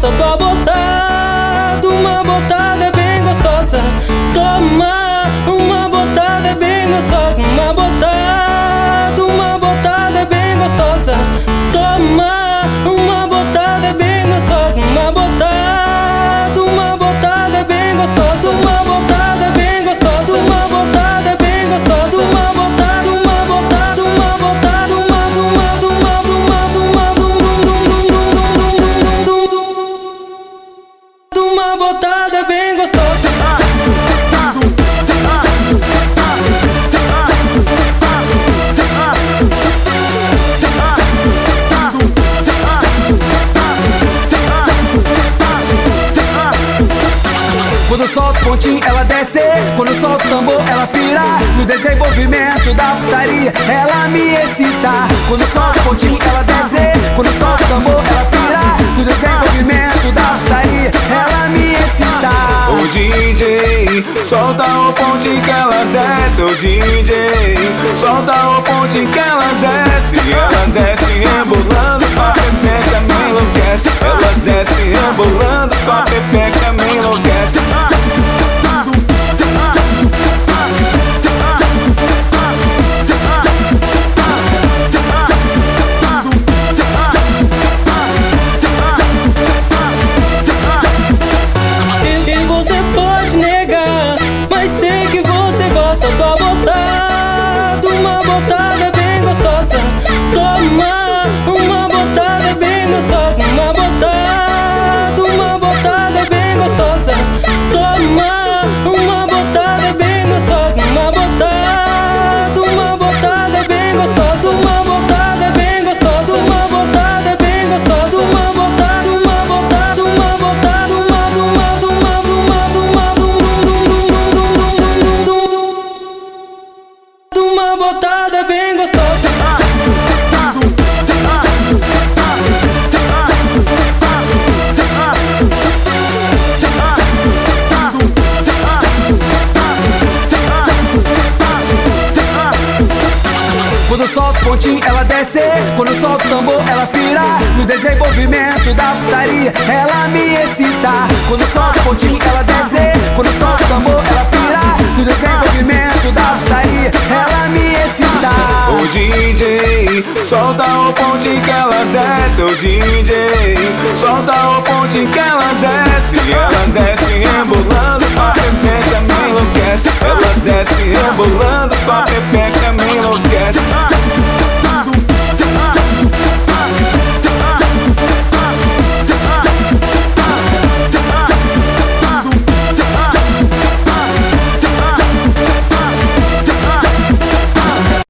gosta do botado, uma botada é bem gostosa. Toma, uma botada é bem gostosa, Quando eu solto pontinho, ela desce. Quando eu solto tambor, ela pira. No desenvolvimento da putaria, ela me excita. Quando eu solto pontinho, ela desce. Quando eu solto tambor, ela pira. No desenvolvimento da putaria, ela me excita. O DJ, solta o ponte que ela desce. O DJ, solta o ponte que ela desce. Ela desce rebolando, botada bem gostosa. Toma, uma botada bem gostosa. Uma botada, uma botada bem gostosa. Toma, uma botada bem gostosa. Uma botada, uma botada bem gostosa. Uma botada bem gostosa. Uma botada bem gostosa. Quando solta o pontinho, ela desce. Quando solta o tambor, ela pira. No desenvolvimento da putaria, ela me excita. Quando solta o pontinho, ela desce. Quando solta o tambor, ela pira. No desenvolvimento da putaria, ela me excita. O DJ, solta o pontinho que ela desce. O DJ, solta o pontinho que ela desce. Ela desce embolando, rebolando, tua pepeca me enlouquece. Ela desce embolando, rebolando, tua pepeca